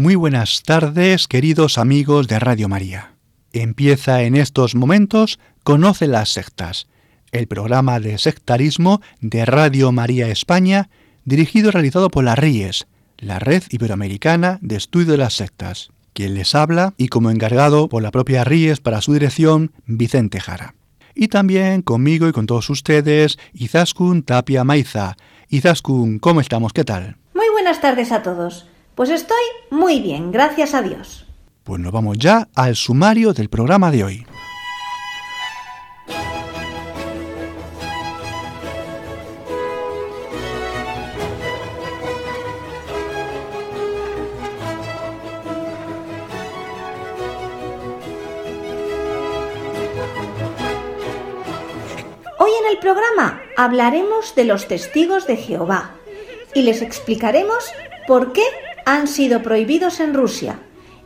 Muy buenas tardes, queridos amigos de Radio María. Empieza en estos momentos Conoce las sectas, el programa de sectarismo de Radio María España, dirigido y realizado por la RIES, la Red Iberoamericana de Estudio de las Sectas, quien les habla y como encargado por la propia RIES para su dirección, Vicente Jara. Y también conmigo y con todos ustedes, Izaskun Tapia Maiza. Izaskun, ¿cómo estamos? ¿Qué tal? Muy buenas tardes a todos. Pues estoy muy bien, gracias a Dios. Pues nos vamos ya al sumario del programa de hoy. Hoy en el programa hablaremos de los testigos de Jehová y les explicaremos por qué han sido prohibidos en Rusia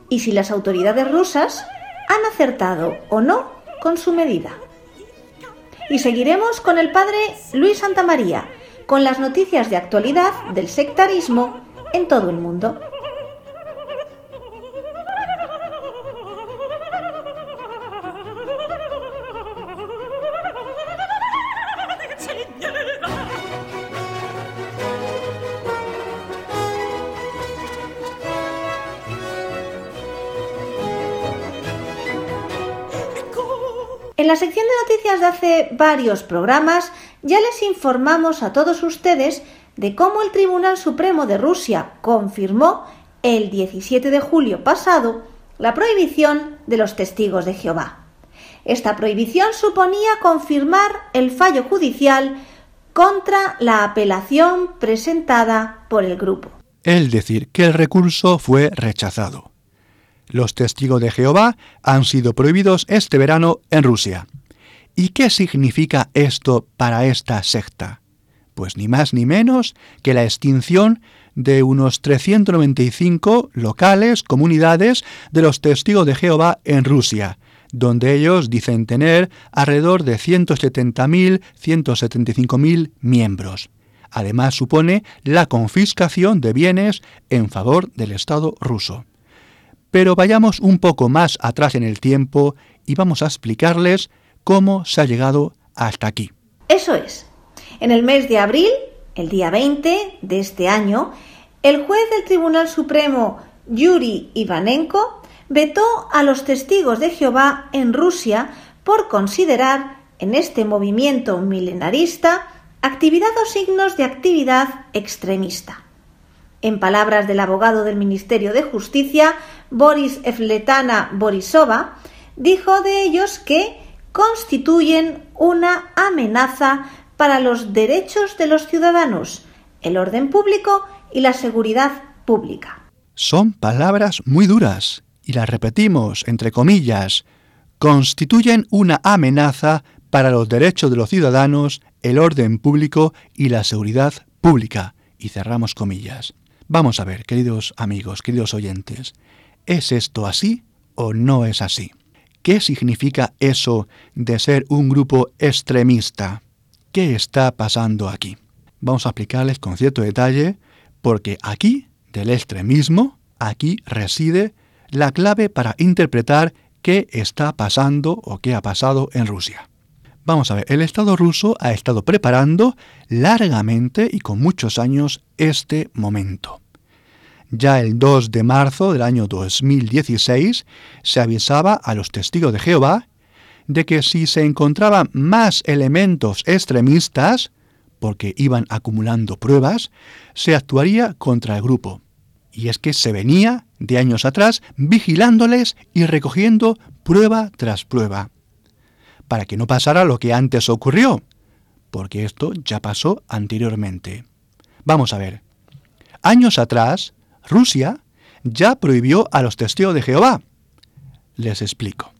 y si las autoridades rusas han acertado o no con su medida. Y seguiremos con el padre Luis Santamaría, con las noticias de actualidad del sectarismo en todo el mundo. La sección de noticias de hace varios programas ya les informamos a todos ustedes de cómo el Tribunal Supremo de Rusia confirmó el 17 de julio pasado la prohibición de los testigos de Jehová. Esta prohibición suponía confirmar el fallo judicial contra la apelación presentada por el grupo. Es decir, que el recurso fue rechazado. Los testigos de Jehová han sido prohibidos este verano en Rusia. ¿Y qué significa esto para esta secta? Pues ni más ni menos que la extinción de unos 395 locales, comunidades de los testigos de Jehová en Rusia, donde ellos dicen tener alrededor de 170.000, 175.000 miembros. Además supone la confiscación de bienes en favor del Estado ruso. Pero vayamos un poco más atrás en el tiempo y vamos a explicarles cómo se ha llegado hasta aquí. Eso es. En el mes de abril, el día 20 de este año, el juez del Tribunal Supremo, Yuri Ivanenko, vetó a los testigos de Jehová en Rusia por considerar en este movimiento milenarista actividad o signos de actividad extremista. En palabras del abogado del Ministerio de Justicia, Boris Efletana Borisova, dijo de ellos que constituyen una amenaza para los derechos de los ciudadanos, el orden público y la seguridad pública. Son palabras muy duras, y las repetimos entre comillas, constituyen una amenaza para los derechos de los ciudadanos, el orden público y la seguridad pública. Y cerramos comillas. Vamos a ver, queridos amigos, queridos oyentes, ¿es esto así o no es así? ¿Qué significa eso de ser un grupo extremista? ¿Qué está pasando aquí? Vamos a explicarles con cierto detalle, porque aquí, del extremismo, aquí reside la clave para interpretar qué está pasando o qué ha pasado en Rusia. Vamos a ver, el Estado ruso ha estado preparando largamente y con muchos años este momento. Ya el 2 de marzo del año 2016 se avisaba a los testigos de Jehová de que si se encontraban más elementos extremistas, porque iban acumulando pruebas, se actuaría contra el grupo. Y es que se venía de años atrás vigilándoles y recogiendo prueba tras prueba para que no pasara lo que antes ocurrió, porque esto ya pasó anteriormente. Vamos a ver. Años atrás, Rusia ya prohibió a los testigos de Jehová. Les explico.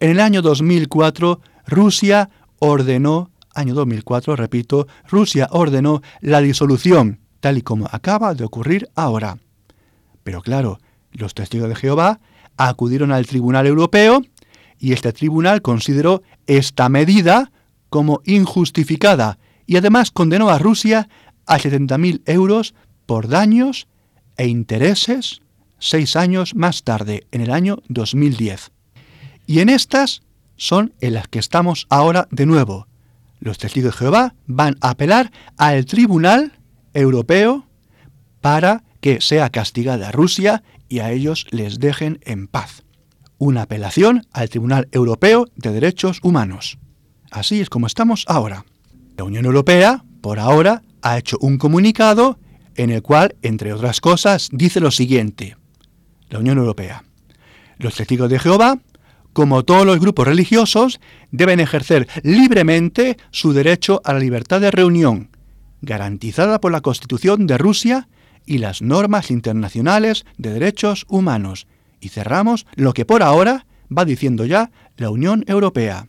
En el año 2004, Rusia ordenó, año 2004, repito, Rusia ordenó la disolución, tal y como acaba de ocurrir ahora. Pero claro, los testigos de Jehová acudieron al Tribunal Europeo y este tribunal consideró esta medida como injustificada y además condenó a Rusia a 70.000 euros por daños e intereses seis años más tarde, en el año 2010. Y en estas son en las que estamos ahora de nuevo. Los testigos de Jehová van a apelar al Tribunal Europeo para que sea castigada Rusia y a ellos les dejen en paz. Una apelación al Tribunal Europeo de Derechos Humanos. Así es como estamos ahora. La Unión Europea, por ahora, ha hecho un comunicado en el cual, entre otras cosas, dice lo siguiente. La Unión Europea. Los testigos de Jehová, como todos los grupos religiosos, deben ejercer libremente su derecho a la libertad de reunión, garantizada por la Constitución de Rusia y las normas internacionales de derechos humanos. Y cerramos lo que por ahora va diciendo ya la Unión Europea.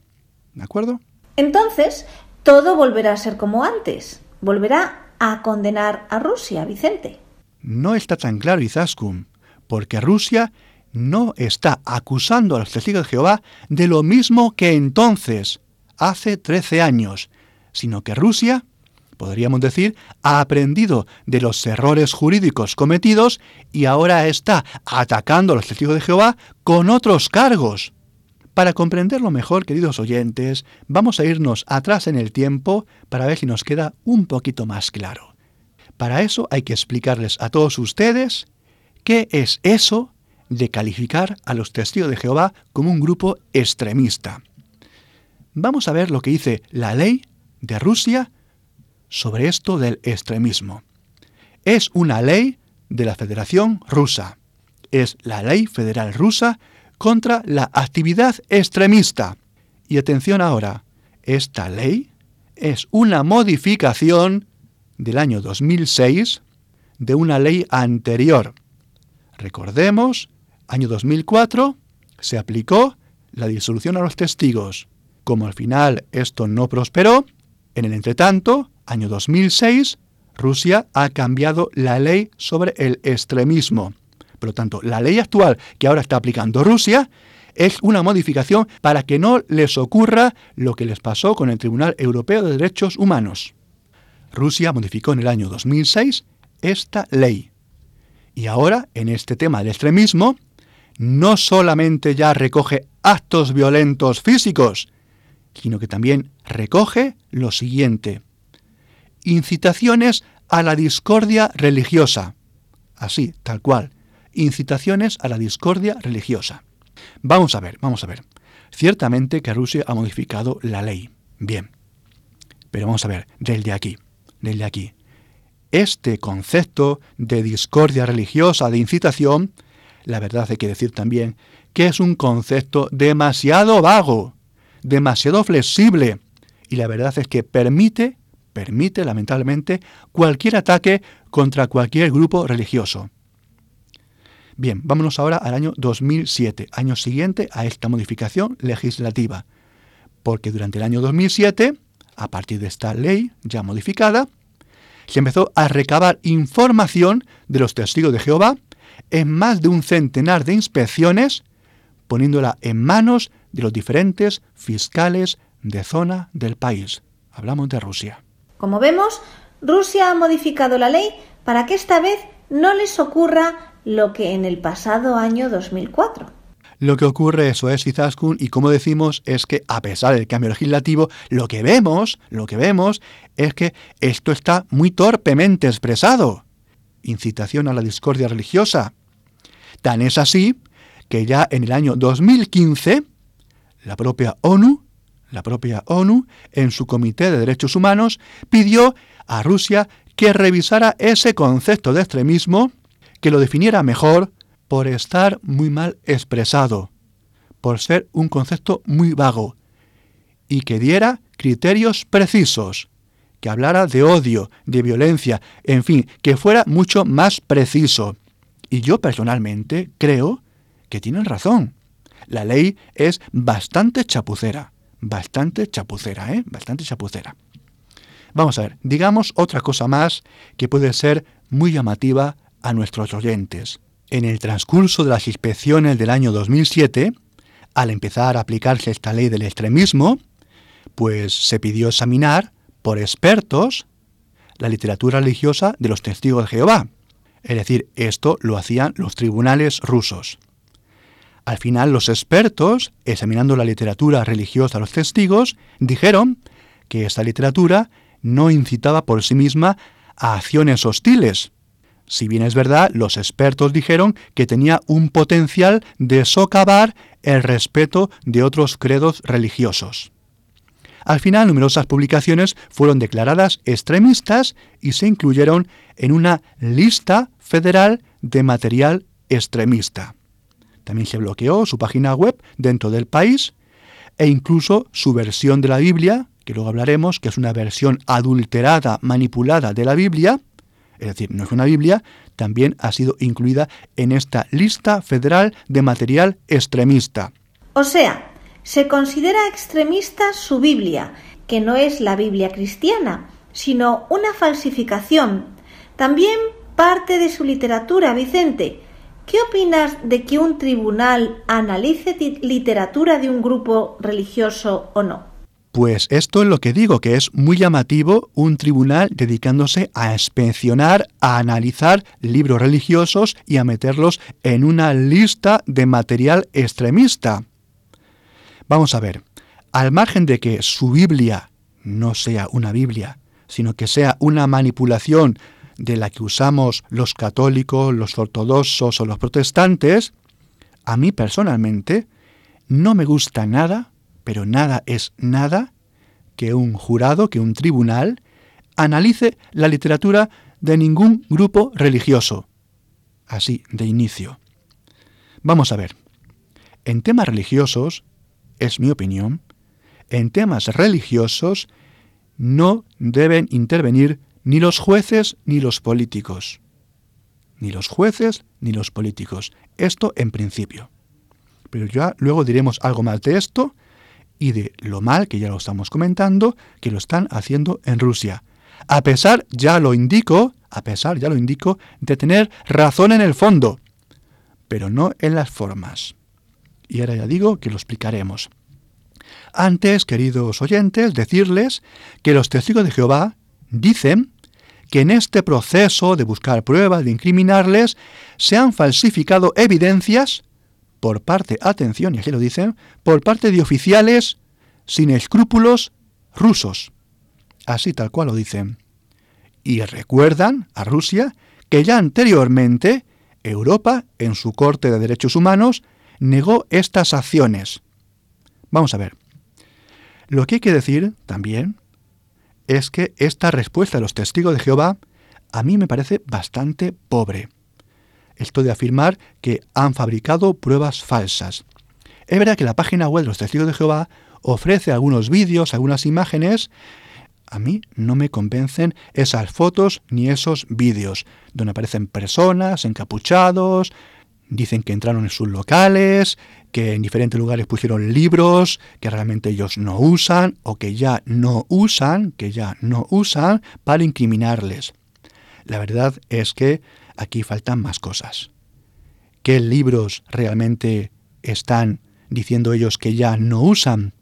¿De acuerdo? Entonces, todo volverá a ser como antes. Volverá a condenar a Rusia, Vicente. No está tan claro, Izaskun, porque Rusia no está acusando a los testigos de Jehová de lo mismo que entonces, hace 13 años, sino que Rusia podríamos decir, ha aprendido de los errores jurídicos cometidos y ahora está atacando a los testigos de Jehová con otros cargos. Para comprenderlo mejor, queridos oyentes, vamos a irnos atrás en el tiempo para ver si nos queda un poquito más claro. Para eso hay que explicarles a todos ustedes qué es eso de calificar a los testigos de Jehová como un grupo extremista. Vamos a ver lo que dice la ley de Rusia sobre esto del extremismo. Es una ley de la Federación Rusa. Es la ley federal rusa contra la actividad extremista. Y atención ahora, esta ley es una modificación del año 2006 de una ley anterior. Recordemos, año 2004 se aplicó la disolución a los testigos. Como al final esto no prosperó, en el entretanto, año 2006, Rusia ha cambiado la ley sobre el extremismo. Por lo tanto, la ley actual que ahora está aplicando Rusia es una modificación para que no les ocurra lo que les pasó con el Tribunal Europeo de Derechos Humanos. Rusia modificó en el año 2006 esta ley. Y ahora, en este tema del extremismo, no solamente ya recoge actos violentos físicos, sino que también recoge lo siguiente incitaciones a la discordia religiosa. Así, tal cual. Incitaciones a la discordia religiosa. Vamos a ver, vamos a ver. Ciertamente que Rusia ha modificado la ley. Bien. Pero vamos a ver, desde aquí, desde aquí. Este concepto de discordia religiosa, de incitación, la verdad hay que decir también que es un concepto demasiado vago, demasiado flexible, y la verdad es que permite permite, lamentablemente, cualquier ataque contra cualquier grupo religioso. Bien, vámonos ahora al año 2007, año siguiente a esta modificación legislativa, porque durante el año 2007, a partir de esta ley ya modificada, se empezó a recabar información de los testigos de Jehová en más de un centenar de inspecciones, poniéndola en manos de los diferentes fiscales de zona del país. Hablamos de Rusia. Como vemos, Rusia ha modificado la ley para que esta vez no les ocurra lo que en el pasado año 2004. Lo que ocurre, eso es, Izaskun, y como decimos, es que a pesar del cambio legislativo, lo que vemos, lo que vemos, es que esto está muy torpemente expresado. Incitación a la discordia religiosa. Tan es así que ya en el año 2015, la propia ONU la propia ONU, en su Comité de Derechos Humanos, pidió a Rusia que revisara ese concepto de extremismo, que lo definiera mejor por estar muy mal expresado, por ser un concepto muy vago, y que diera criterios precisos, que hablara de odio, de violencia, en fin, que fuera mucho más preciso. Y yo personalmente creo que tienen razón. La ley es bastante chapucera, bastante chapucera, ¿eh? Bastante chapucera. Vamos a ver, digamos otra cosa más que puede ser muy llamativa a nuestros oyentes. En el transcurso de las inspecciones del año 2007, al empezar a aplicarse esta ley del extremismo, pues se pidió examinar por expertos la literatura religiosa de los testigos de Jehová. Es decir, esto lo hacían los tribunales rusos. Al final los expertos, examinando la literatura religiosa de los testigos, dijeron que esta literatura no incitaba por sí misma a acciones hostiles. Si bien es verdad, los expertos dijeron que tenía un potencial de socavar el respeto de otros credos religiosos. Al final, numerosas publicaciones fueron declaradas extremistas y se incluyeron en una lista federal de material extremista. También se bloqueó su página web dentro del país e incluso su versión de la Biblia, que luego hablaremos, que es una versión adulterada, manipulada de la Biblia, es decir, no es una Biblia, también ha sido incluida en esta lista federal de material extremista. O sea, se considera extremista su Biblia, que no es la Biblia cristiana, sino una falsificación. También parte de su literatura, Vicente. ¿Qué opinas de que un tribunal analice literatura de un grupo religioso o no? Pues esto es lo que digo, que es muy llamativo un tribunal dedicándose a inspeccionar, a analizar libros religiosos y a meterlos en una lista de material extremista. Vamos a ver, al margen de que su Biblia no sea una Biblia, sino que sea una manipulación de la que usamos los católicos, los ortodoxos o los protestantes, a mí personalmente no me gusta nada pero nada es nada que un jurado, que un tribunal, analice la literatura de ningún grupo religioso. Así, de inicio. Vamos a ver. En temas religiosos, es mi opinión, en temas religiosos no deben intervenir ni los jueces ni los políticos. Ni los jueces ni los políticos. Esto en principio. Pero ya luego diremos algo más de esto y de lo mal, que ya lo estamos comentando, que lo están haciendo en Rusia. A pesar, ya lo indico, a pesar, ya lo indico, de tener razón en el fondo, pero no en las formas. Y ahora ya digo que lo explicaremos. Antes, queridos oyentes, decirles que los testigos de Jehová dicen que en este proceso de buscar pruebas, de incriminarles, se han falsificado evidencias por parte, atención, y aquí lo dicen, por parte de oficiales sin escrúpulos rusos. Así tal cual lo dicen. Y recuerdan a Rusia que ya anteriormente Europa, en su Corte de Derechos Humanos, negó estas acciones. Vamos a ver. Lo que hay que decir también es que esta respuesta de los testigos de Jehová a mí me parece bastante pobre esto de afirmar que han fabricado pruebas falsas. Es verdad que la página web de los testigos de Jehová ofrece algunos vídeos, algunas imágenes. A mí no me convencen esas fotos ni esos vídeos, donde aparecen personas encapuchados, dicen que entraron en sus locales, que en diferentes lugares pusieron libros que realmente ellos no usan o que ya no usan, que ya no usan para incriminarles. La verdad es que aquí faltan más cosas. ¿Qué libros realmente están diciendo ellos que ya no usan?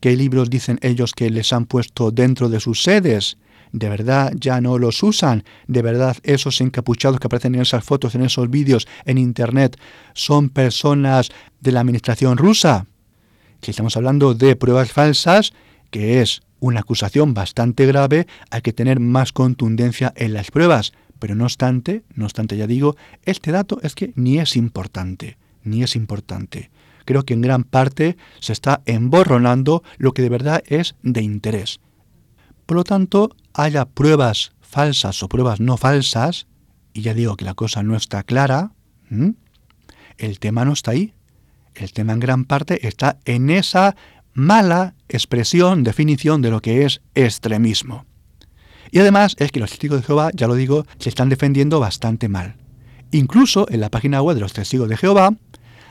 ¿Qué libros dicen ellos que les han puesto dentro de sus sedes? ¿De verdad ya no los usan? ¿De verdad esos encapuchados que aparecen en esas fotos, en esos vídeos en Internet, son personas de la administración rusa? Si estamos hablando de pruebas falsas, que es una acusación bastante grave, hay que tener más contundencia en las pruebas. Pero no obstante, no obstante ya digo, este dato es que ni es importante, ni es importante. Creo que en gran parte se está emborronando lo que de verdad es de interés. Por lo tanto, haya pruebas falsas o pruebas no falsas, y ya digo que la cosa no está clara, el tema no está ahí. El tema en gran parte está en esa mala expresión, definición de lo que es extremismo. Y además es que los testigos de Jehová, ya lo digo, se están defendiendo bastante mal. Incluso en la página web de los testigos de Jehová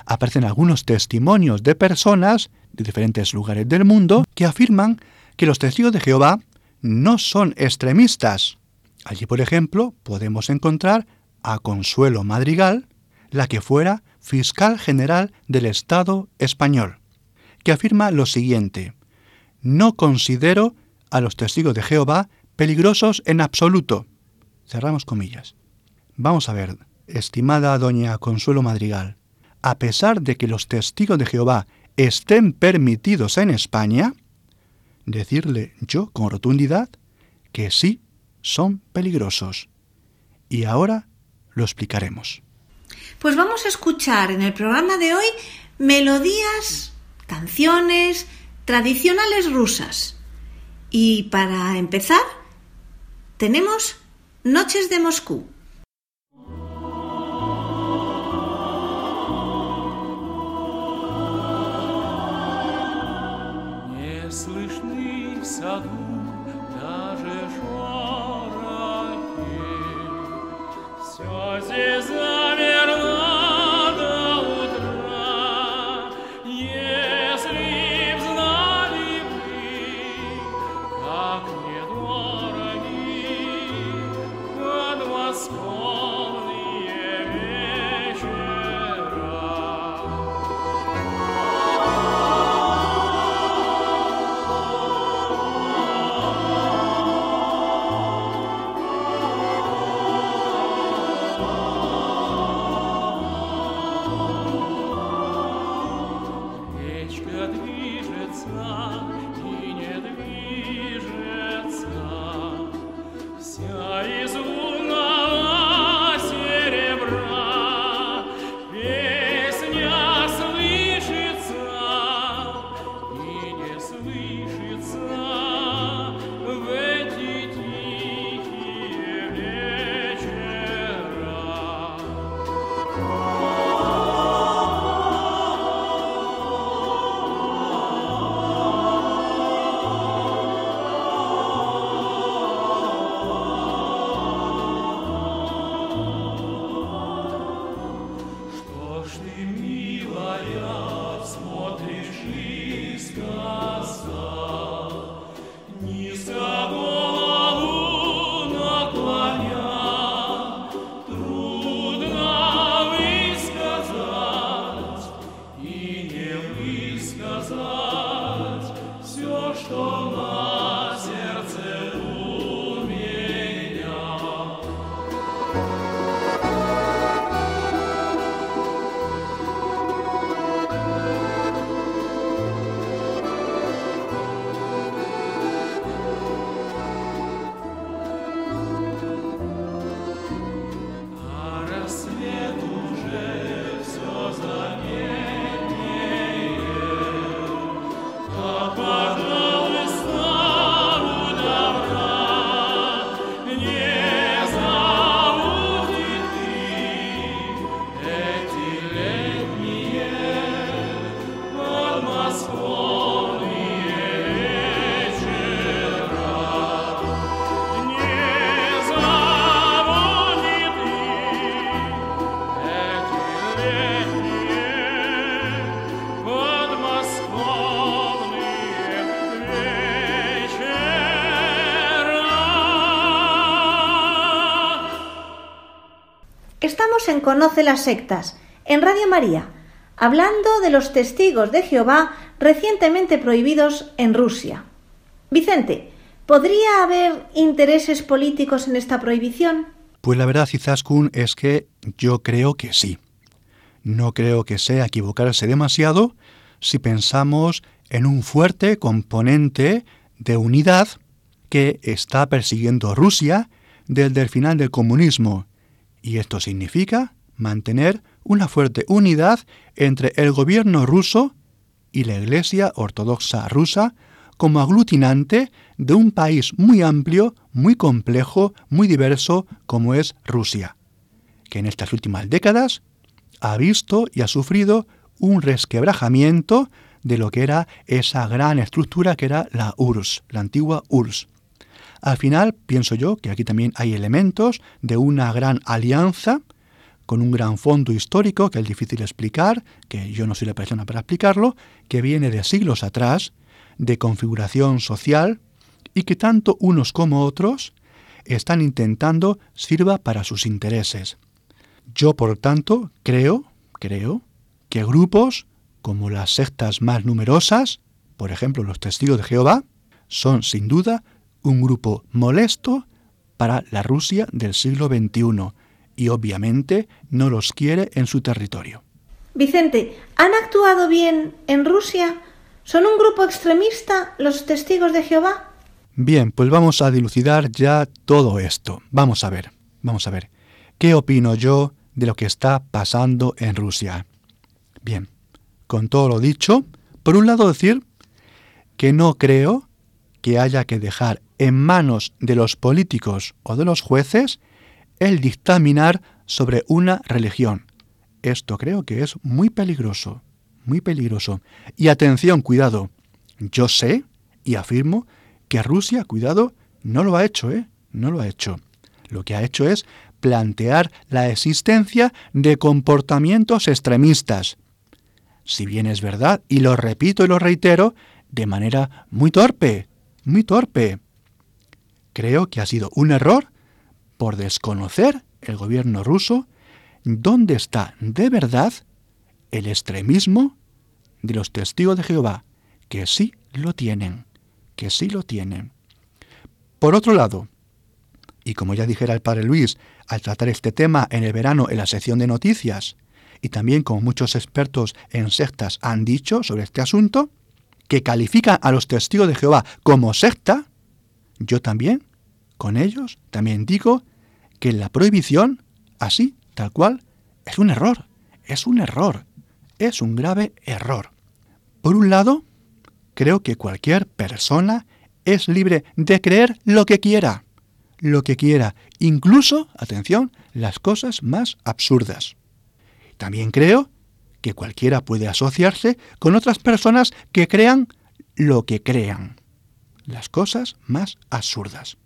aparecen algunos testimonios de personas de diferentes lugares del mundo que afirman que los testigos de Jehová no son extremistas. Allí, por ejemplo, podemos encontrar a Consuelo Madrigal, la que fuera fiscal general del Estado español, que afirma lo siguiente, no considero a los testigos de Jehová peligrosos en absoluto. Cerramos comillas. Vamos a ver, estimada doña Consuelo Madrigal, a pesar de que los testigos de Jehová estén permitidos en España, decirle yo con rotundidad que sí son peligrosos. Y ahora lo explicaremos. Pues vamos a escuchar en el programa de hoy melodías, canciones tradicionales rusas. Y para empezar, tenemos Noches de Moscú. Conoce las Sectas, en Radio María, hablando de los testigos de Jehová recientemente prohibidos en Rusia. Vicente, ¿podría haber intereses políticos en esta prohibición? Pues la verdad, Izaskun, es que yo creo que sí. No creo que sea equivocarse demasiado si pensamos en un fuerte componente de unidad que está persiguiendo Rusia desde el final del comunismo y esto significa mantener una fuerte unidad entre el gobierno ruso y la Iglesia Ortodoxa rusa como aglutinante de un país muy amplio, muy complejo, muy diverso como es Rusia, que en estas últimas décadas ha visto y ha sufrido un resquebrajamiento de lo que era esa gran estructura que era la URSS, la antigua URSS. Al final, pienso yo que aquí también hay elementos de una gran alianza con un gran fondo histórico que es difícil explicar, que yo no soy la persona para explicarlo, que viene de siglos atrás, de configuración social, y que tanto unos como otros están intentando sirva para sus intereses. Yo, por tanto, creo, creo, que grupos como las sectas más numerosas, por ejemplo los testigos de Jehová, son sin duda un grupo molesto para la Rusia del siglo XXI y obviamente no los quiere en su territorio. Vicente, ¿han actuado bien en Rusia? ¿Son un grupo extremista los testigos de Jehová? Bien, pues vamos a dilucidar ya todo esto. Vamos a ver, vamos a ver. ¿Qué opino yo de lo que está pasando en Rusia? Bien, con todo lo dicho, por un lado decir que no creo que haya que dejar en manos de los políticos o de los jueces el dictaminar sobre una religión. Esto creo que es muy peligroso, muy peligroso. Y atención, cuidado. Yo sé y afirmo que Rusia, cuidado, no lo ha hecho, ¿eh? No lo ha hecho. Lo que ha hecho es plantear la existencia de comportamientos extremistas. Si bien es verdad, y lo repito y lo reitero, de manera muy torpe, muy torpe. Creo que ha sido un error por desconocer el gobierno ruso dónde está de verdad el extremismo de los testigos de Jehová, que sí lo tienen que sí lo tienen. Por otro lado, y como ya dijera el padre Luis, al tratar este tema en el verano en la sección de noticias, y también como muchos expertos en sectas han dicho sobre este asunto, que califican a los testigos de Jehová como secta, yo también, con ellos, también digo que la prohibición, así, tal cual, es un error, es un error, es un grave error. Por un lado, creo que cualquier persona es libre de creer lo que quiera, lo que quiera, incluso, atención, las cosas más absurdas. También creo que cualquiera puede asociarse con otras personas que crean lo que crean, las cosas más absurdas.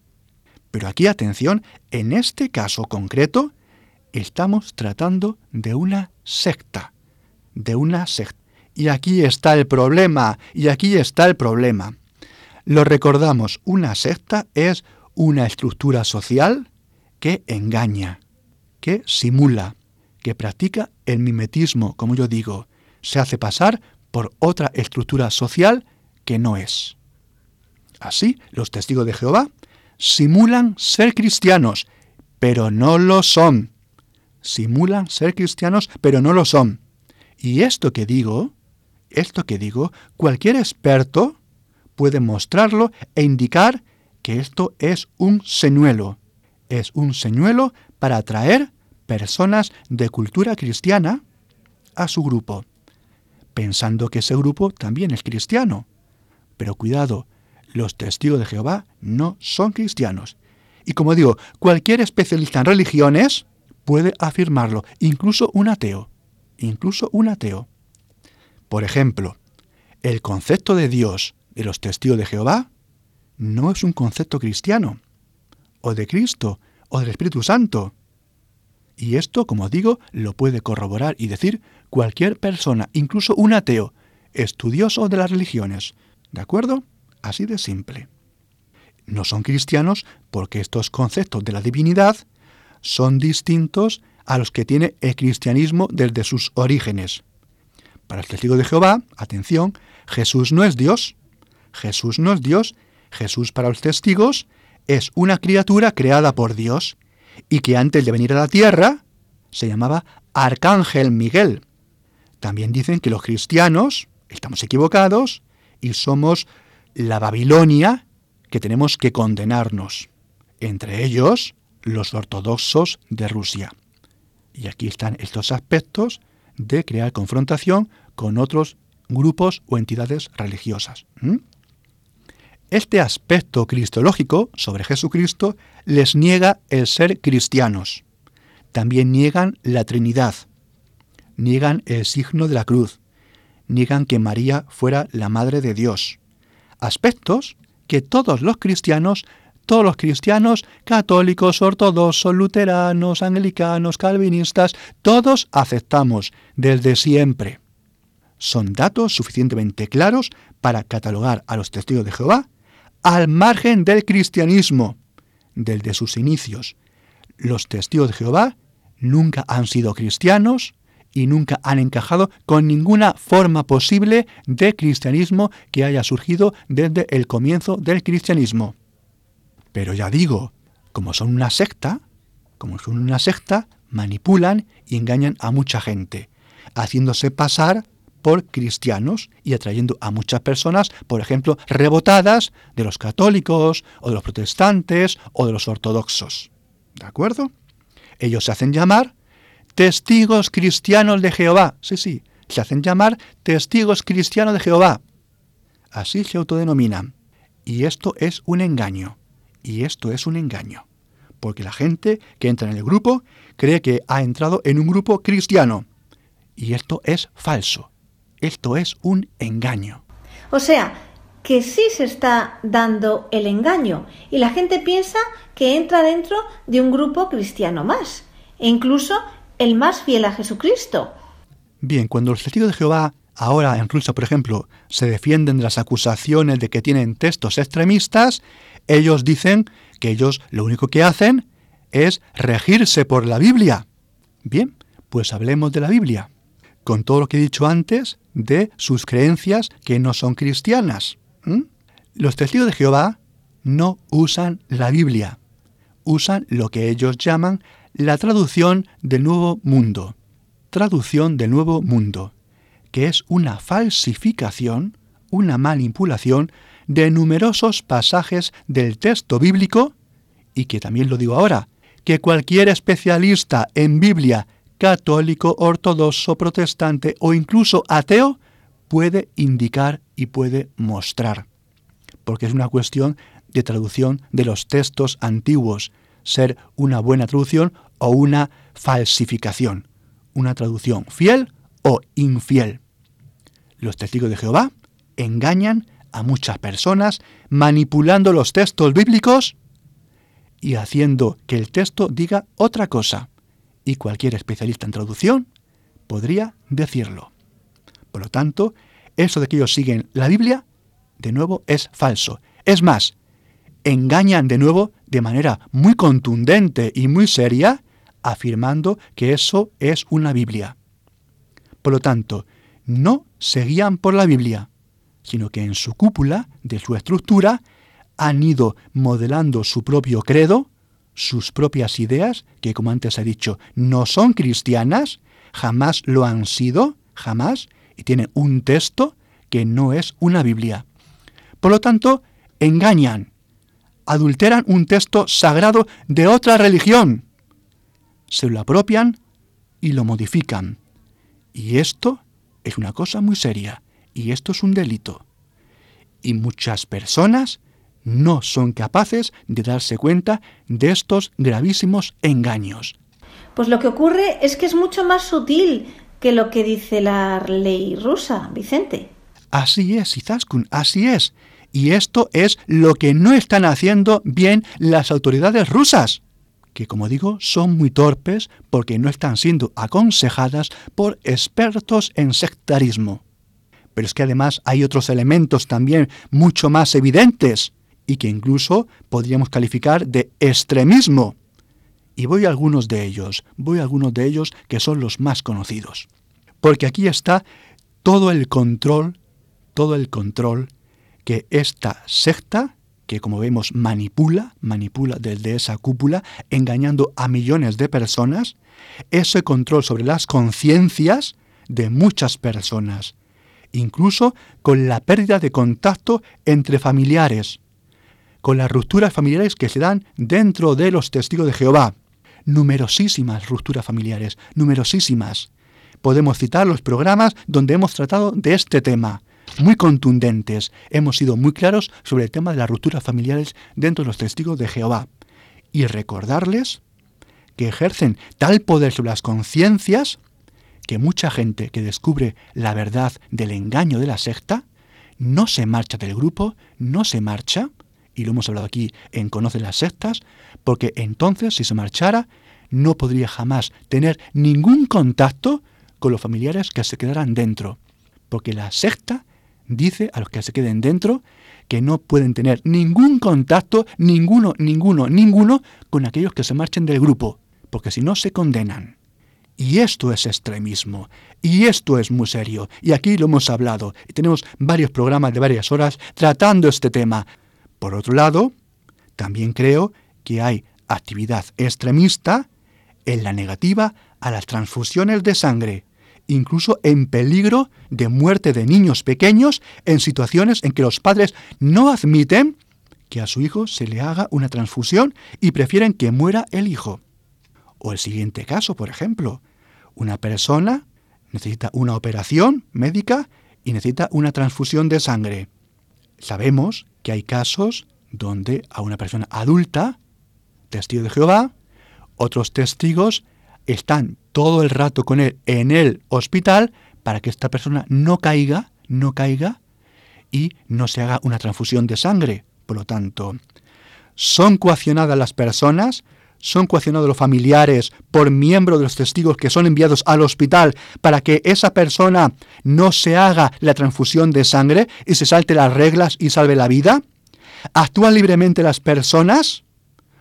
Pero aquí, atención, en este caso concreto, estamos tratando de una secta, de una secta. Y aquí está el problema, y aquí está el problema. Lo recordamos, una secta es una estructura social que engaña, que simula, que practica el mimetismo, como yo digo, se hace pasar por otra estructura social que no es. Así, los testigos de Jehová simulan ser cristianos, pero no lo son. Simulan ser cristianos, pero no lo son. Y esto que digo esto que digo, cualquier experto puede mostrarlo e indicar que esto es un señuelo. Es un señuelo para atraer personas de cultura cristiana a su grupo, pensando que ese grupo también es cristiano. Pero cuidado, los testigos de Jehová no son cristianos. Y como digo, cualquier especialista en religiones puede afirmarlo, incluso un ateo, incluso un ateo. Por ejemplo, el concepto de Dios de los testigos de Jehová no es un concepto cristiano, o de Cristo, o del Espíritu Santo. Y esto, como digo, lo puede corroborar y decir cualquier persona, incluso un ateo, estudioso de las religiones. ¿De acuerdo? Así de simple. No son cristianos porque estos conceptos de la divinidad son distintos a los que tiene el cristianismo desde sus orígenes. Para el testigo de Jehová, atención, Jesús no es Dios. Jesús no es Dios. Jesús para los testigos es una criatura creada por Dios y que antes de venir a la tierra se llamaba Arcángel Miguel. También dicen que los cristianos estamos equivocados y somos la Babilonia que tenemos que condenarnos. Entre ellos, los ortodoxos de Rusia. Y aquí están estos aspectos de crear confrontación con otros grupos o entidades religiosas. Este aspecto cristológico sobre Jesucristo les niega el ser cristianos. También niegan la Trinidad. Niegan el signo de la cruz. Niegan que María fuera la Madre de Dios. Aspectos que todos los cristianos todos los cristianos, católicos, ortodoxos, luteranos, anglicanos, calvinistas, todos aceptamos desde siempre. Son datos suficientemente claros para catalogar a los testigos de Jehová al margen del cristianismo, desde sus inicios. Los testigos de Jehová nunca han sido cristianos y nunca han encajado con ninguna forma posible de cristianismo que haya surgido desde el comienzo del cristianismo. Pero ya digo, como son una secta, como son una secta, manipulan y engañan a mucha gente, haciéndose pasar por cristianos y atrayendo a muchas personas, por ejemplo, rebotadas de los católicos o de los protestantes o de los ortodoxos. ¿De acuerdo? Ellos se hacen llamar testigos cristianos de Jehová. Sí, sí, se hacen llamar testigos cristianos de Jehová. Así se autodenominan. Y esto es un engaño. Y esto es un engaño. Porque la gente que entra en el grupo cree que ha entrado en un grupo cristiano. Y esto es falso. Esto es un engaño. O sea, que sí se está dando el engaño y la gente piensa que entra dentro de un grupo cristiano más, e incluso el más fiel a Jesucristo. Bien, cuando los testigos de Jehová ahora en Rusia, por ejemplo, se defienden de las acusaciones de que tienen textos extremistas, ellos dicen que ellos lo único que hacen es regirse por la Biblia. Bien, pues hablemos de la Biblia con todo lo que he dicho antes de sus creencias que no son cristianas. Los testigos de Jehová no usan la Biblia, usan lo que ellos llaman la traducción del Nuevo Mundo. Traducción del Nuevo Mundo, que es una falsificación, una manipulación de numerosos pasajes del texto bíblico, y que también lo digo ahora, que cualquier especialista en Biblia católico, ortodoxo, protestante o incluso ateo puede indicar y puede mostrar. Porque es una cuestión de traducción de los textos antiguos, ser una buena traducción o una falsificación, una traducción fiel o infiel. Los testigos de Jehová engañan a muchas personas manipulando los textos bíblicos y haciendo que el texto diga otra cosa y cualquier especialista en traducción podría decirlo. Por lo tanto, eso de que ellos siguen la Biblia, de nuevo, es falso. Es más, engañan de nuevo de manera muy contundente y muy seria, afirmando que eso es una Biblia. Por lo tanto, no se guían por la Biblia, sino que en su cúpula, de su estructura, han ido modelando su propio credo, sus propias ideas, que como antes he dicho, no son cristianas, jamás lo han sido, jamás, y tienen un texto que no es una Biblia. Por lo tanto, engañan, adulteran un texto sagrado de otra religión, se lo apropian y lo modifican. Y esto es una cosa muy seria, y esto es un delito. Y muchas personas no son capaces de darse cuenta de estos gravísimos engaños. Pues lo que ocurre es que es mucho más sutil que lo que dice la ley rusa, Vicente. Así es, Izaskun, así es. Y esto es lo que no están haciendo bien las autoridades rusas, que como digo son muy torpes porque no están siendo aconsejadas por expertos en sectarismo. Pero es que además hay otros elementos también mucho más evidentes y que incluso podríamos calificar de extremismo. Y voy a algunos de ellos, voy a algunos de ellos que son los más conocidos. Porque aquí está todo el control, todo el control que esta secta, que como vemos manipula, manipula desde esa cúpula, engañando a millones de personas, ese control sobre las conciencias de muchas personas, incluso con la pérdida de contacto entre familiares, con las rupturas familiares que se dan dentro de los testigos de Jehová. Numerosísimas rupturas familiares, numerosísimas. Podemos citar los programas donde hemos tratado de este tema, muy contundentes. Hemos sido muy claros sobre el tema de las rupturas familiares dentro de los testigos de Jehová. Y recordarles que ejercen tal poder sobre las conciencias que mucha gente que descubre la verdad del engaño de la secta no se marcha del grupo, no se marcha, y lo hemos hablado aquí en Conoce las sectas, porque entonces si se marchara no podría jamás tener ningún contacto con los familiares que se quedaran dentro, porque la secta dice a los que se queden dentro que no pueden tener ningún contacto, ninguno, ninguno, ninguno, con aquellos que se marchen del grupo, porque si no se condenan. Y esto es extremismo, y esto es muy serio, y aquí lo hemos hablado, y tenemos varios programas de varias horas tratando este tema. Por otro lado, también creo que hay actividad extremista en la negativa a las transfusiones de sangre, incluso en peligro de muerte de niños pequeños en situaciones en que los padres no admiten que a su hijo se le haga una transfusión y prefieren que muera el hijo. O el siguiente caso, por ejemplo, una persona necesita una operación médica y necesita una transfusión de sangre. Sabemos que hay casos donde a una persona adulta, testigo de Jehová, otros testigos están todo el rato con él en el hospital para que esta persona no caiga, no caiga y no se haga una transfusión de sangre. Por lo tanto, son coaccionadas las personas, son coaccionados los familiares por miembro de los testigos que son enviados al hospital para que esa persona no se haga la transfusión de sangre y se salte las reglas y salve la vida. ¿Actúan libremente las personas?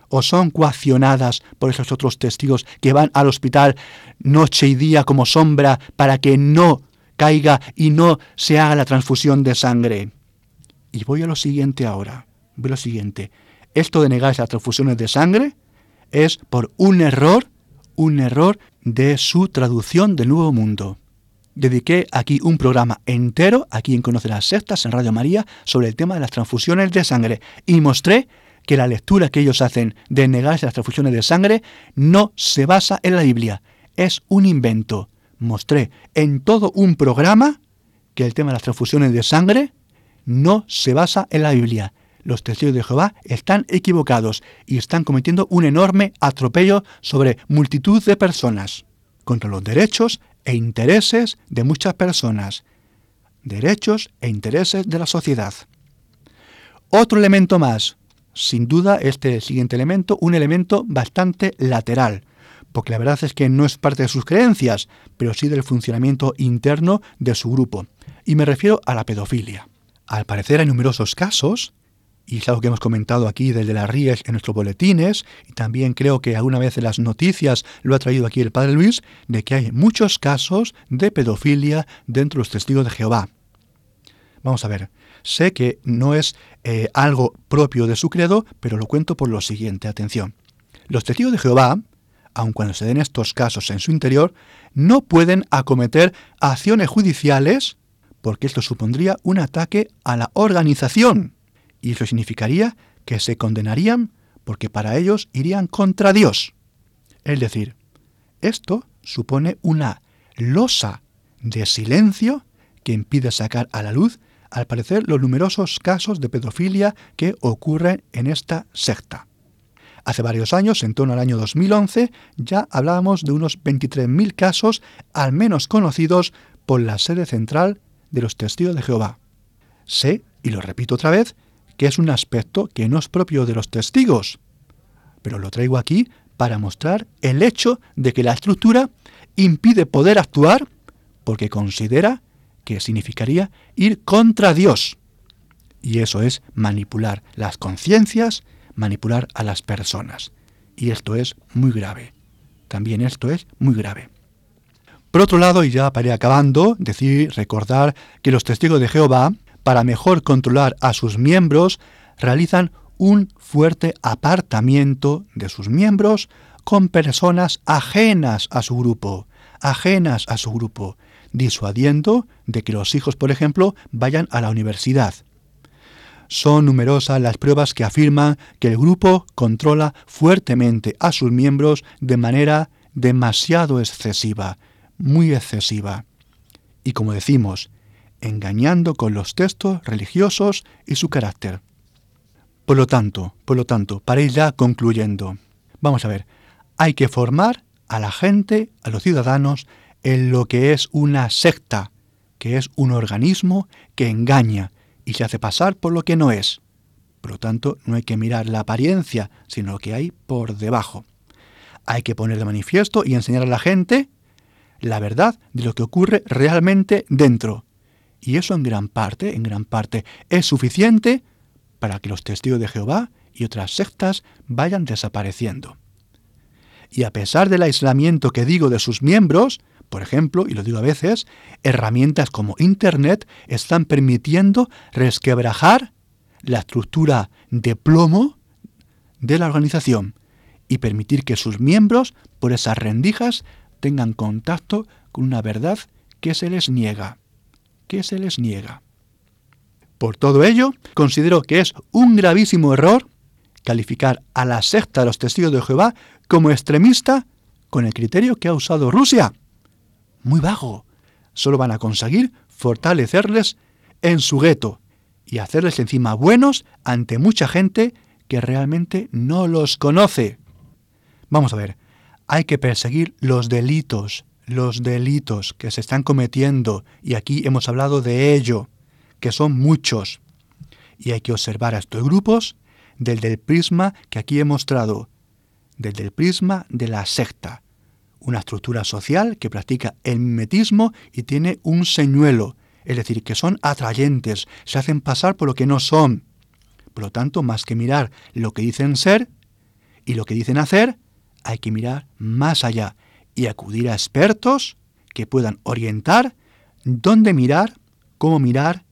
O son coaccionadas por esos otros testigos que van al hospital noche y día como sombra para que no caiga y no se haga la transfusión de sangre. Y voy a lo siguiente ahora. Voy a lo siguiente. Esto de negarse las transfusiones de sangre es por un error, un error de su traducción del Nuevo Mundo. Dediqué aquí un programa entero, aquí en Conoce las Sectas, en Radio María, sobre el tema de las transfusiones de sangre y mostré que la lectura que ellos hacen de negarse las transfusiones de sangre no se basa en la Biblia, es un invento. Mostré en todo un programa que el tema de las transfusiones de sangre no se basa en la Biblia. Los testigos de Jehová están equivocados y están cometiendo un enorme atropello sobre multitud de personas, contra los derechos e intereses de muchas personas, derechos e intereses de la sociedad. Otro elemento más, sin duda este siguiente elemento, un elemento bastante lateral, porque la verdad es que no es parte de sus creencias, pero sí del funcionamiento interno de su grupo. Y me refiero a la pedofilia. Al parecer hay numerosos casos, y es algo que hemos comentado aquí desde las Ríes en nuestros boletines, y también creo que alguna vez en las noticias lo ha traído aquí el Padre Luis, de que hay muchos casos de pedofilia dentro de los testigos de Jehová. Vamos a ver, Sé que no es eh, algo propio de su credo, pero lo cuento por lo siguiente, atención. Los testigos de Jehová, aun cuando se den estos casos en su interior, no pueden acometer acciones judiciales porque esto supondría un ataque a la organización y eso significaría que se condenarían porque para ellos irían contra Dios. Es decir, esto supone una losa de silencio que impide sacar a la luz al parecer, los numerosos casos de pedofilia que ocurren en esta secta. Hace varios años, en torno al año 2011, ya hablábamos de unos 23.000 casos, al menos conocidos por la sede central de los testigos de Jehová. Sé, y lo repito otra vez, que es un aspecto que no es propio de los testigos, pero lo traigo aquí para mostrar el hecho de que la estructura impide poder actuar porque considera que significaría ir contra Dios. Y eso es manipular las conciencias, manipular a las personas. Y esto es muy grave. También esto es muy grave. Por otro lado, y ya para ir acabando, decir, recordar que los testigos de Jehová, para mejor controlar a sus miembros, realizan un fuerte apartamiento de sus miembros con personas ajenas a su grupo, ajenas a su grupo, disuadiendo de que los hijos, por ejemplo, vayan a la universidad. Son numerosas las pruebas que afirman que el grupo controla fuertemente a sus miembros de manera demasiado excesiva, muy excesiva. Y como decimos, engañando con los textos religiosos y su carácter. Por lo tanto, por lo tanto, para ir ya concluyendo, vamos a ver, hay que formar a la gente, a los ciudadanos, en lo que es una secta, que es un organismo que engaña y se hace pasar por lo que no es. Por lo tanto, no hay que mirar la apariencia, sino lo que hay por debajo. Hay que poner de manifiesto y enseñar a la gente la verdad de lo que ocurre realmente dentro. Y eso en gran parte, en gran parte, es suficiente para que los testigos de Jehová y otras sectas vayan desapareciendo. Y a pesar del aislamiento que digo de sus miembros, por ejemplo, y lo digo a veces, herramientas como Internet están permitiendo resquebrajar la estructura de plomo de la organización y permitir que sus miembros, por esas rendijas, tengan contacto con una verdad que se les niega. Que se les niega. Por todo ello, considero que es un gravísimo error calificar a la secta de los testigos de Jehová como extremista con el criterio que ha usado Rusia. Muy vago. Solo van a conseguir fortalecerles en su gueto y hacerles encima buenos ante mucha gente que realmente no los conoce. Vamos a ver, hay que perseguir los delitos, los delitos que se están cometiendo, y aquí hemos hablado de ello, que son muchos. Y hay que observar a estos grupos desde el prisma que aquí he mostrado, desde el prisma de la secta, una estructura social que practica el mimetismo y tiene un señuelo, es decir, que son atrayentes, se hacen pasar por lo que no son. Por lo tanto, más que mirar lo que dicen ser y lo que dicen hacer, hay que mirar más allá y acudir a expertos que puedan orientar dónde mirar, cómo mirar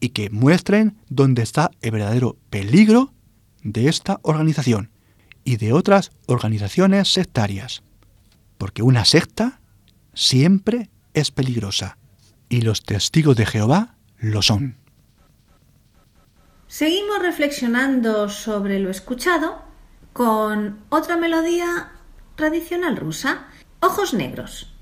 y que muestren dónde está el verdadero peligro de esta organización y de otras organizaciones sectarias. Porque una secta siempre es peligrosa y los testigos de Jehová lo son. Seguimos reflexionando sobre lo escuchado con otra melodía tradicional rusa, Ojos Negros.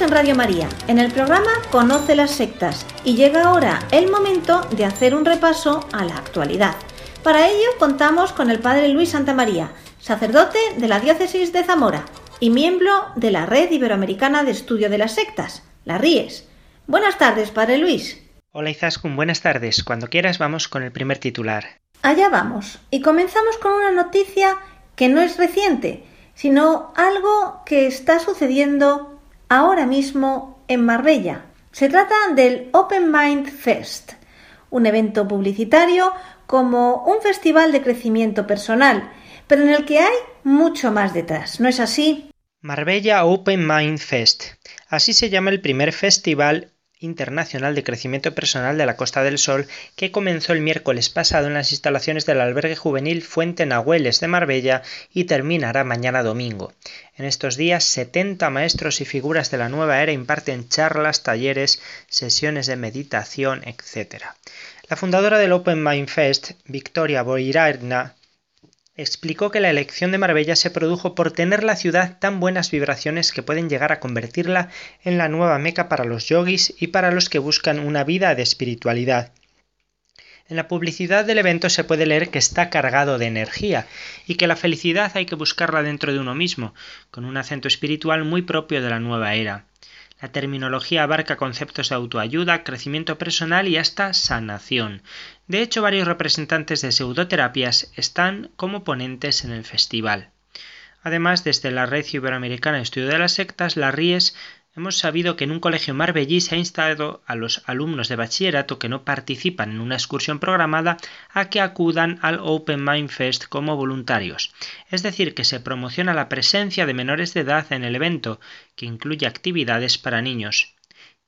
En Radio María, en el programa Conoce las sectas y llega ahora el momento de hacer un repaso a la actualidad. Para ello contamos con el Padre Luis Santa María, sacerdote de la Diócesis de Zamora y miembro de la Red Iberoamericana de Estudio de las Sectas, la RIES. Buenas tardes, Padre Luis. Hola Izaskun, buenas tardes. Cuando quieras vamos con el primer titular. Allá vamos. Y comenzamos con una noticia que no es reciente, sino algo que está sucediendo ahora mismo en Marbella. Se trata del Open Mind Fest, un evento publicitario como un festival de crecimiento personal, pero en el que hay mucho más detrás, ¿no es así? Marbella Open Mind Fest. Así se llama el primer festival Internacional de Crecimiento Personal de la Costa del Sol que comenzó el miércoles pasado en las instalaciones del albergue juvenil Fuente Nahueles de Marbella y terminará mañana domingo. En estos días 70 maestros y figuras de la nueva era imparten charlas, talleres, sesiones de meditación, etc. La fundadora del Open Mind Fest, Victoria Boiragna, explicó que la elección de Marbella se produjo por tener la ciudad tan buenas vibraciones que pueden llegar a convertirla en la nueva meca para los yogis y para los que buscan una vida de espiritualidad. En la publicidad del evento se puede leer que está cargado de energía y que la felicidad hay que buscarla dentro de uno mismo, con un acento espiritual muy propio de la nueva era. La terminología abarca conceptos de autoayuda, crecimiento personal y hasta sanación. De hecho, varios representantes de pseudoterapias están como ponentes en el festival. Además, desde la Red Iberoamericana de Estudio de las Sectas, la RIES Hemos sabido que en un colegio marbellí se ha instado a los alumnos de bachillerato que no participan en una excursión programada a que acudan al Open Mind Fest como voluntarios. Es decir, que se promociona la presencia de menores de edad en el evento, que incluye actividades para niños.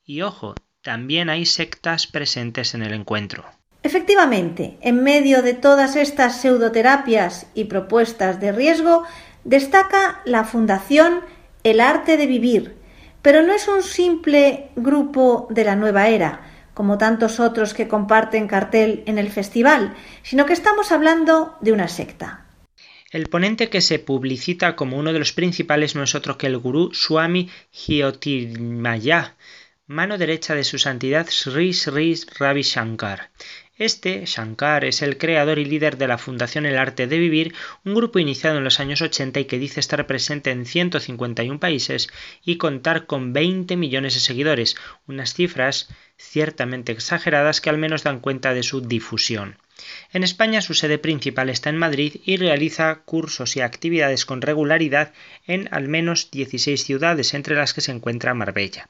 Y ojo, también hay sectas presentes en el encuentro. Efectivamente, en medio de todas estas pseudoterapias y propuestas de riesgo, destaca la Fundación El Arte de Vivir, pero no es un simple grupo de la nueva era, como tantos otros que comparten cartel en el festival, sino que estamos hablando de una secta. El ponente que se publicita como uno de los principales no es otro que el gurú Swami Jyotirmaya, mano derecha de su santidad Sri Sri Ravi Shankar. Este, Shankar, es el creador y líder de la Fundación El Arte de Vivir, un grupo iniciado en los años 80 y que dice estar presente en 151 países y contar con 20 millones de seguidores, unas cifras ciertamente exageradas que al menos dan cuenta de su difusión. En España su sede principal está en Madrid y realiza cursos y actividades con regularidad en al menos 16 ciudades, entre las que se encuentra Marbella.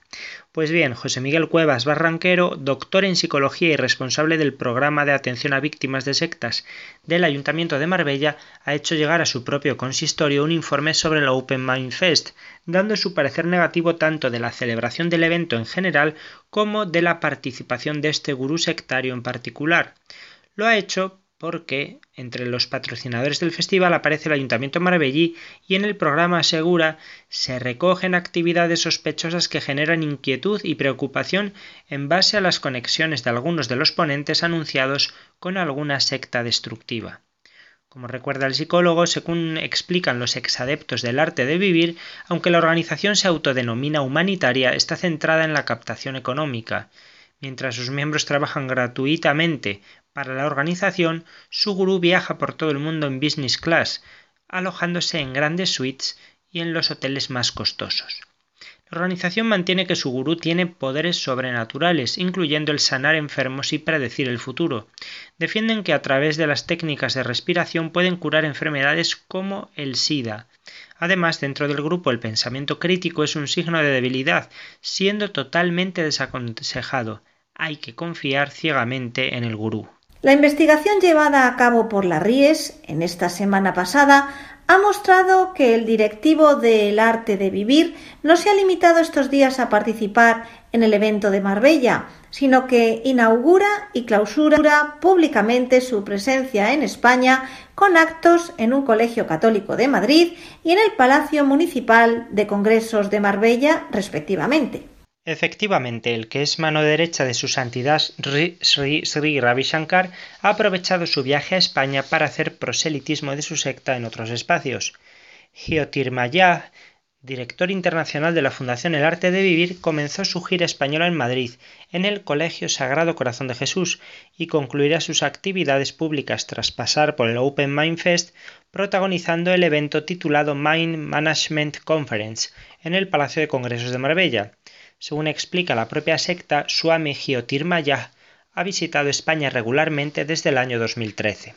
Pues bien, José Miguel Cuevas Barranquero, doctor en psicología y responsable del programa de atención a víctimas de sectas del Ayuntamiento de Marbella, ha hecho llegar a su propio consistorio un informe sobre la Open Mind Fest, dando su parecer negativo tanto de la celebración del evento en general como de la participación de este gurú sectario en particular. Lo ha hecho porque entre los patrocinadores del festival aparece el Ayuntamiento Marbellí y en el programa Segura se recogen actividades sospechosas que generan inquietud y preocupación en base a las conexiones de algunos de los ponentes anunciados con alguna secta destructiva. Como recuerda el psicólogo, según explican los exadeptos del arte de vivir, aunque la organización se autodenomina humanitaria, está centrada en la captación económica. Mientras sus miembros trabajan gratuitamente para la organización, su gurú viaja por todo el mundo en business class, alojándose en grandes suites y en los hoteles más costosos. La organización mantiene que su gurú tiene poderes sobrenaturales, incluyendo el sanar enfermos y predecir el futuro. Defienden que a través de las técnicas de respiración pueden curar enfermedades como el SIDA. Además, dentro del grupo el pensamiento crítico es un signo de debilidad, siendo totalmente desaconsejado. Hay que confiar ciegamente en el gurú. La investigación llevada a cabo por la Ries en esta semana pasada ha mostrado que el directivo del arte de vivir no se ha limitado estos días a participar en el evento de Marbella, sino que inaugura y clausura públicamente su presencia en España con actos en un colegio católico de Madrid y en el Palacio Municipal de Congresos de Marbella, respectivamente. Efectivamente, el que es mano derecha de su santidad Sri, Sri Ravi Shankar ha aprovechado su viaje a España para hacer proselitismo de su secta en otros espacios. Director internacional de la Fundación El Arte de Vivir, comenzó su gira española en Madrid, en el Colegio Sagrado Corazón de Jesús, y concluirá sus actividades públicas tras pasar por el Open Mind Fest, protagonizando el evento titulado Mind Management Conference en el Palacio de Congresos de Marbella. Según explica la propia secta, Swami Jyotirmaya ha visitado España regularmente desde el año 2013.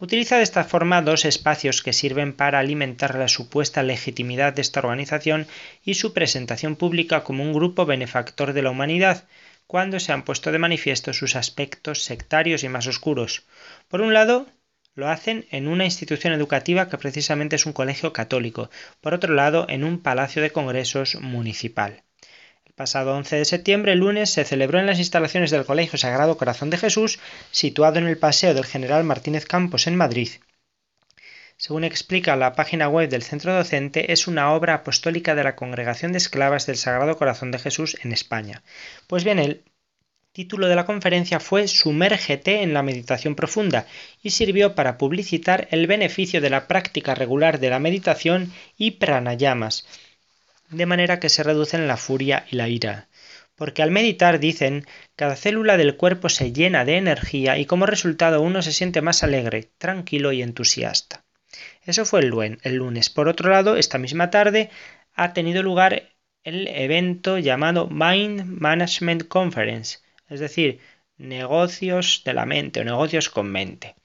Utiliza de esta forma dos espacios que sirven para alimentar la supuesta legitimidad de esta organización y su presentación pública como un grupo benefactor de la humanidad, cuando se han puesto de manifiesto sus aspectos sectarios y más oscuros. Por un lado, lo hacen en una institución educativa que precisamente es un colegio católico, por otro lado, en un palacio de congresos municipal pasado 11 de septiembre, lunes, se celebró en las instalaciones del Colegio Sagrado Corazón de Jesús, situado en el Paseo del General Martínez Campos en Madrid. Según explica la página web del centro docente, es una obra apostólica de la Congregación de Esclavas del Sagrado Corazón de Jesús en España. Pues bien, el título de la conferencia fue Sumérgete en la meditación profunda y sirvió para publicitar el beneficio de la práctica regular de la meditación y pranayamas de manera que se reducen la furia y la ira. Porque al meditar, dicen, cada célula del cuerpo se llena de energía y como resultado uno se siente más alegre, tranquilo y entusiasta. Eso fue el, lunes. Por otro lado, esta misma tarde ha tenido lugar el evento llamado Mind Management Conference, es decir, negocios de la mente o negocios con mente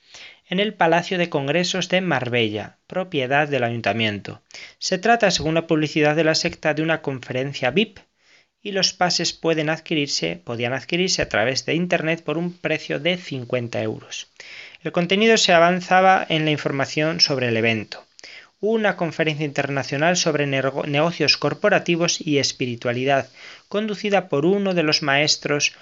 en el Palacio de Congresos de Marbella, propiedad del ayuntamiento. Se trata, según la publicidad de la secta, de una conferencia VIP y los pases pueden adquirirse, podían adquirirse a través de Internet por un precio de 50 euros. El contenido se avanzaba en la información sobre el evento. Una conferencia internacional sobre negocios corporativos y espiritualidad, conducida por uno de los maestros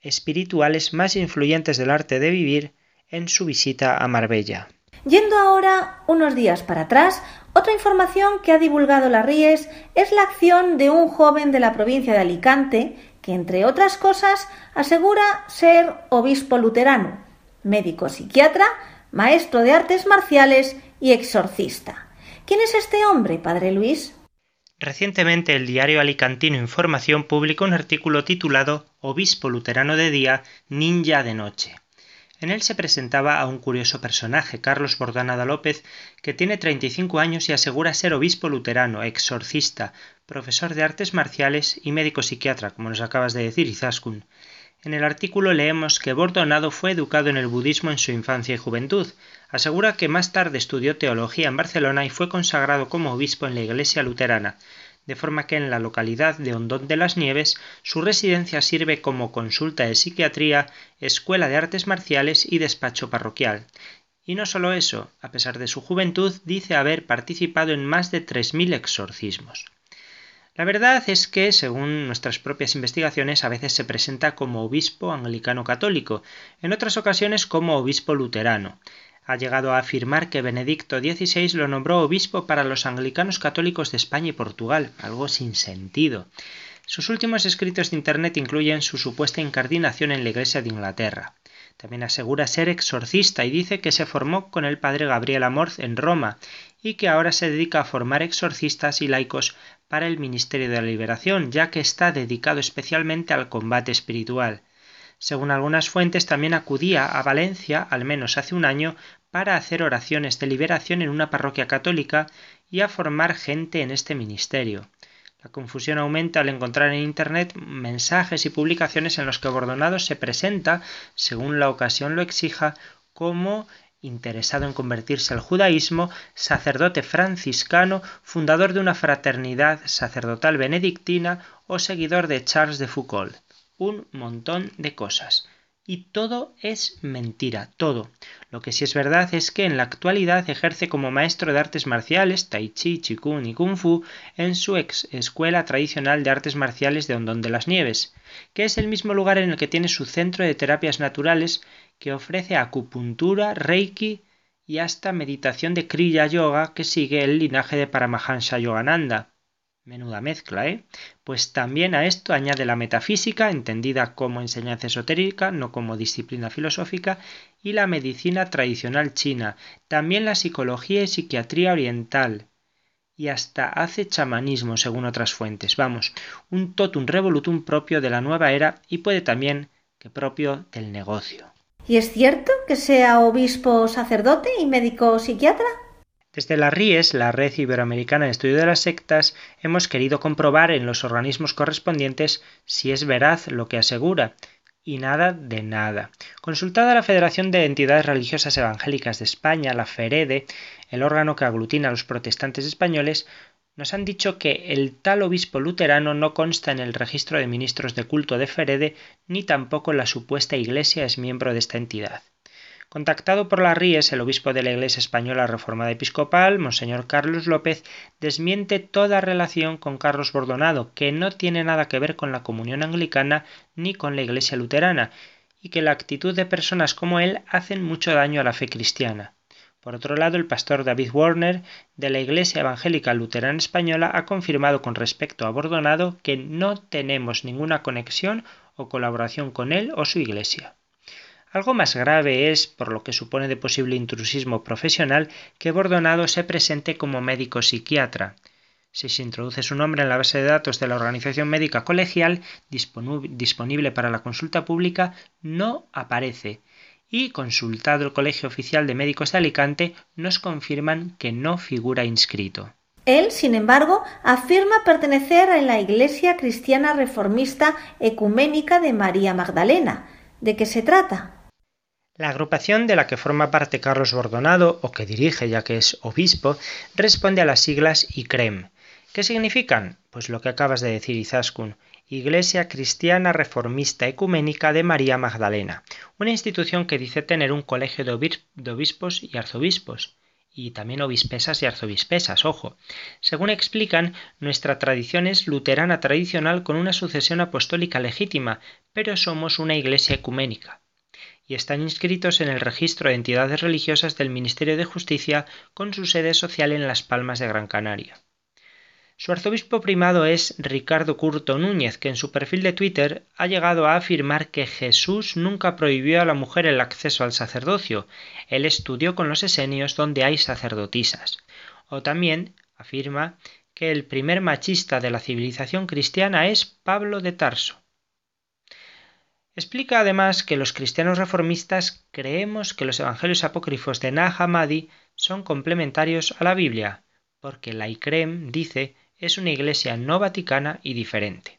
espirituales más influyentes del arte de vivir, en su visita a Marbella. Yendo ahora unos días para atrás, otra información que ha divulgado la Ries es la acción de un joven de la provincia de Alicante que, entre otras cosas, asegura ser obispo luterano, médico psiquiatra, maestro de artes marciales y exorcista. ¿Quién es este hombre, padre Luis? Recientemente el diario alicantino Información publicó un artículo titulado Obispo luterano de día, ninja de noche. En él se presentaba a un curioso personaje, Carlos Bordanada López, que tiene 35 años y asegura ser obispo luterano, exorcista, profesor de artes marciales y médico psiquiatra, como nos acabas de decir, Izaskun. En el artículo leemos que Bordonado fue educado en el budismo en su infancia y juventud. Asegura que más tarde estudió teología en Barcelona y fue consagrado como obispo en la iglesia luterana de forma que en la localidad de Hondón de las Nieves su residencia sirve como consulta de psiquiatría, escuela de artes marciales y despacho parroquial. Y no solo eso, a pesar de su juventud, dice haber participado en más de 3.000 exorcismos. La verdad es que, según nuestras propias investigaciones, a veces se presenta como obispo anglicano católico, en otras ocasiones como obispo luterano ha llegado a afirmar que Benedicto XVI lo nombró obispo para los anglicanos católicos de España y Portugal, algo sin sentido. Sus últimos escritos de Internet incluyen su supuesta incardinación en la Iglesia de Inglaterra. También asegura ser exorcista y dice que se formó con el padre Gabriel Amorz en Roma y que ahora se dedica a formar exorcistas y laicos para el Ministerio de la Liberación, ya que está dedicado especialmente al combate espiritual. Según algunas fuentes, también acudía a Valencia, al menos hace un año, para hacer oraciones de liberación en una parroquia católica y a formar gente en este ministerio. La confusión aumenta al encontrar en Internet mensajes y publicaciones en los que Bordonado se presenta, según la ocasión lo exija, como interesado en convertirse al judaísmo, sacerdote franciscano, fundador de una fraternidad sacerdotal benedictina o seguidor de Charles de Foucault un montón de cosas. Y todo es mentira, todo. Lo que sí es verdad es que en la actualidad ejerce como maestro de artes marciales, tai chi, chikun y kung fu, en su ex escuela tradicional de artes marciales de Hondón de las Nieves, que es el mismo lugar en el que tiene su centro de terapias naturales que ofrece acupuntura, reiki y hasta meditación de Kriya Yoga que sigue el linaje de Paramahansa Yogananda. Menuda mezcla, ¿eh? Pues también a esto añade la metafísica, entendida como enseñanza esotérica, no como disciplina filosófica, y la medicina tradicional china, también la psicología y psiquiatría oriental, y hasta hace chamanismo según otras fuentes. Vamos, un totum revolutum propio de la nueva era y puede también que propio del negocio. ¿Y es cierto que sea obispo, sacerdote y médico psiquiatra? Desde la RIES, la Red Iberoamericana de Estudio de las Sectas, hemos querido comprobar en los organismos correspondientes si es veraz lo que asegura, y nada de nada. Consultada la Federación de Entidades Religiosas Evangélicas de España, la FEREDE, el órgano que aglutina a los protestantes españoles, nos han dicho que el tal obispo luterano no consta en el registro de ministros de culto de FEREDE ni tampoco la supuesta iglesia es miembro de esta entidad. Contactado por las Ries, el obispo de la Iglesia Española Reformada Episcopal, Monseñor Carlos López, desmiente toda relación con Carlos Bordonado, que no tiene nada que ver con la comunión anglicana ni con la Iglesia luterana, y que la actitud de personas como él hacen mucho daño a la fe cristiana. Por otro lado, el pastor David Warner de la Iglesia Evangélica Luterana Española ha confirmado con respecto a Bordonado que no tenemos ninguna conexión o colaboración con él o su Iglesia. Algo más grave es, por lo que supone de posible intrusismo profesional, que Bordonado se presente como médico psiquiatra. Si se introduce su nombre en la base de datos de la Organización Médica Colegial disponible para la consulta pública, no aparece. Y, consultado el Colegio Oficial de Médicos de Alicante, nos confirman que no figura inscrito. Él, sin embargo, afirma pertenecer a la Iglesia Cristiana Reformista Ecuménica de María Magdalena. ¿De qué se trata? La agrupación de la que forma parte Carlos Bordonado, o que dirige ya que es obispo, responde a las siglas ICREM. ¿Qué significan? Pues lo que acabas de decir, Izaskun. Iglesia Cristiana Reformista Ecuménica de María Magdalena, una institución que dice tener un colegio de obispos y arzobispos, y también obispesas y arzobispesas, ojo. Según explican, nuestra tradición es luterana tradicional con una sucesión apostólica legítima, pero somos una iglesia ecuménica y están inscritos en el registro de entidades religiosas del Ministerio de Justicia con su sede social en Las Palmas de Gran Canaria. Su arzobispo primado es Ricardo Curto Núñez, que en su perfil de Twitter ha llegado a afirmar que Jesús nunca prohibió a la mujer el acceso al sacerdocio. Él estudió con los esenios donde hay sacerdotisas. O también afirma que el primer machista de la civilización cristiana es Pablo de Tarso. Explica además que los cristianos reformistas creemos que los evangelios apócrifos de Nag Hammadi son complementarios a la Biblia, porque la ICREM, dice, es una iglesia no vaticana y diferente.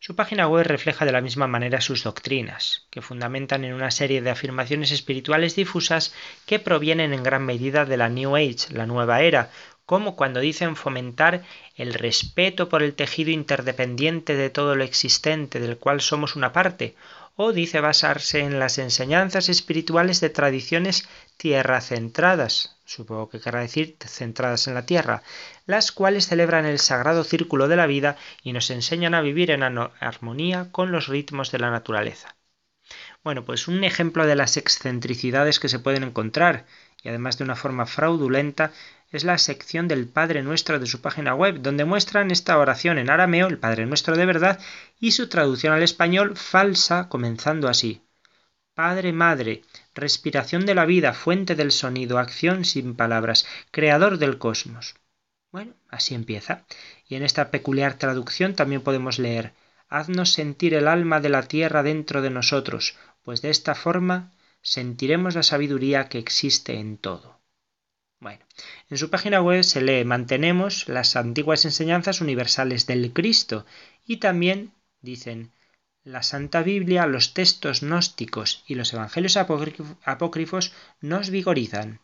Su página web refleja de la misma manera sus doctrinas, que fundamentan en una serie de afirmaciones espirituales difusas que provienen en gran medida de la New Age, la nueva era, como cuando dicen fomentar el respeto por el tejido interdependiente de todo lo existente del cual somos una parte, o dice basarse en las enseñanzas espirituales de tradiciones tierra centradas, supongo que querrá decir centradas en la tierra, las cuales celebran el sagrado círculo de la vida y nos enseñan a vivir en armonía con los ritmos de la naturaleza. Bueno, pues un ejemplo de las excentricidades que se pueden encontrar, y además de una forma fraudulenta, es la sección del Padre Nuestro de su página web, donde muestran esta oración en arameo, el Padre Nuestro de verdad, y su traducción al español falsa, comenzando así. Padre, Madre, respiración de la vida, fuente del sonido, acción sin palabras, creador del cosmos. Bueno, así empieza. Y en esta peculiar traducción también podemos leer Haznos sentir el alma de la tierra dentro de nosotros, pues de esta forma sentiremos la sabiduría que existe en todo. Bueno, en su página web se lee mantenemos las antiguas enseñanzas universales del Cristo y también dicen la Santa Biblia, los textos gnósticos y los evangelios apócrifos nos vigorizan.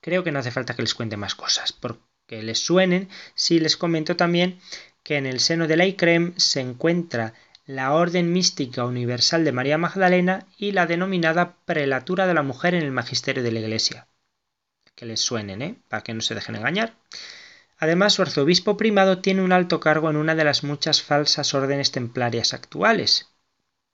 Creo que no hace falta que les cuente más cosas, porque les suenen. Si les comento también que en el seno de la ICREM se encuentra la Orden Mística Universal de María Magdalena y la denominada Prelatura de la Mujer en el Magisterio de la Iglesia que les suenen, ¿eh? para que no se dejen engañar. Además, su arzobispo primado tiene un alto cargo en una de las muchas falsas órdenes templarias actuales.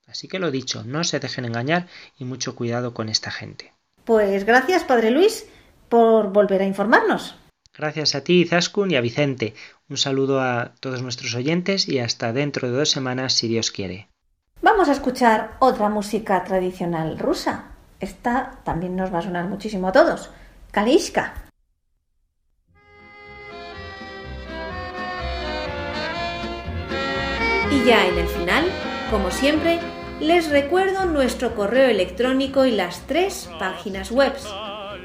Así que lo dicho, no se dejen engañar y mucho cuidado con esta gente. Pues gracias, Padre Luis, por volver a informarnos. Gracias a ti, Zaskun, y a Vicente. Un saludo a todos nuestros oyentes y hasta dentro de dos semanas, si Dios quiere. Vamos a escuchar otra música tradicional rusa. Esta también nos va a sonar muchísimo a todos. Y ya en el final, como siempre, les recuerdo nuestro correo electrónico y las tres páginas web.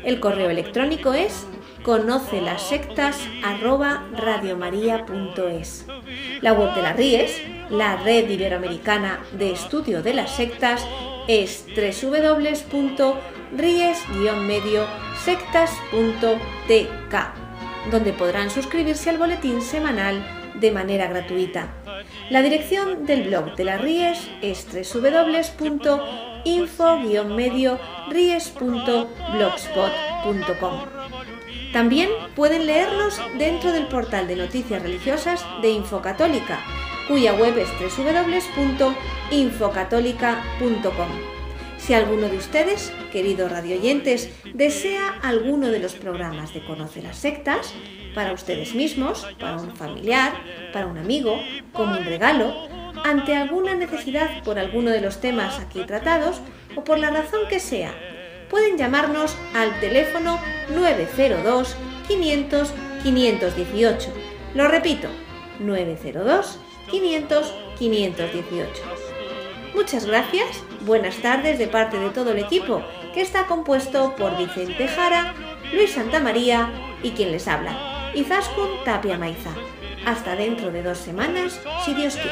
El correo electrónico es conoce las sectas La web de la RIES, la red iberoamericana de estudio de las sectas, es www.ries-medio sectas.tk, donde podrán suscribirse al boletín semanal de manera gratuita. La dirección del blog de las Ries es info-medio También pueden leerlos dentro del portal de noticias religiosas de Infocatólica, cuya web es www.infocatólica.com. Si alguno de ustedes, queridos radioyentes, desea alguno de los programas de Conoce las Sectas, para ustedes mismos, para un familiar, para un amigo, como un regalo, ante alguna necesidad por alguno de los temas aquí tratados o por la razón que sea, pueden llamarnos al teléfono 902 500 518. Lo repito, 902 500 518. Muchas gracias, buenas tardes de parte de todo el equipo, que está compuesto por Vicente Jara, Luis Santamaría y quien les habla, Izaskun Tapia Maiza. Hasta dentro de dos semanas, si Dios quiere.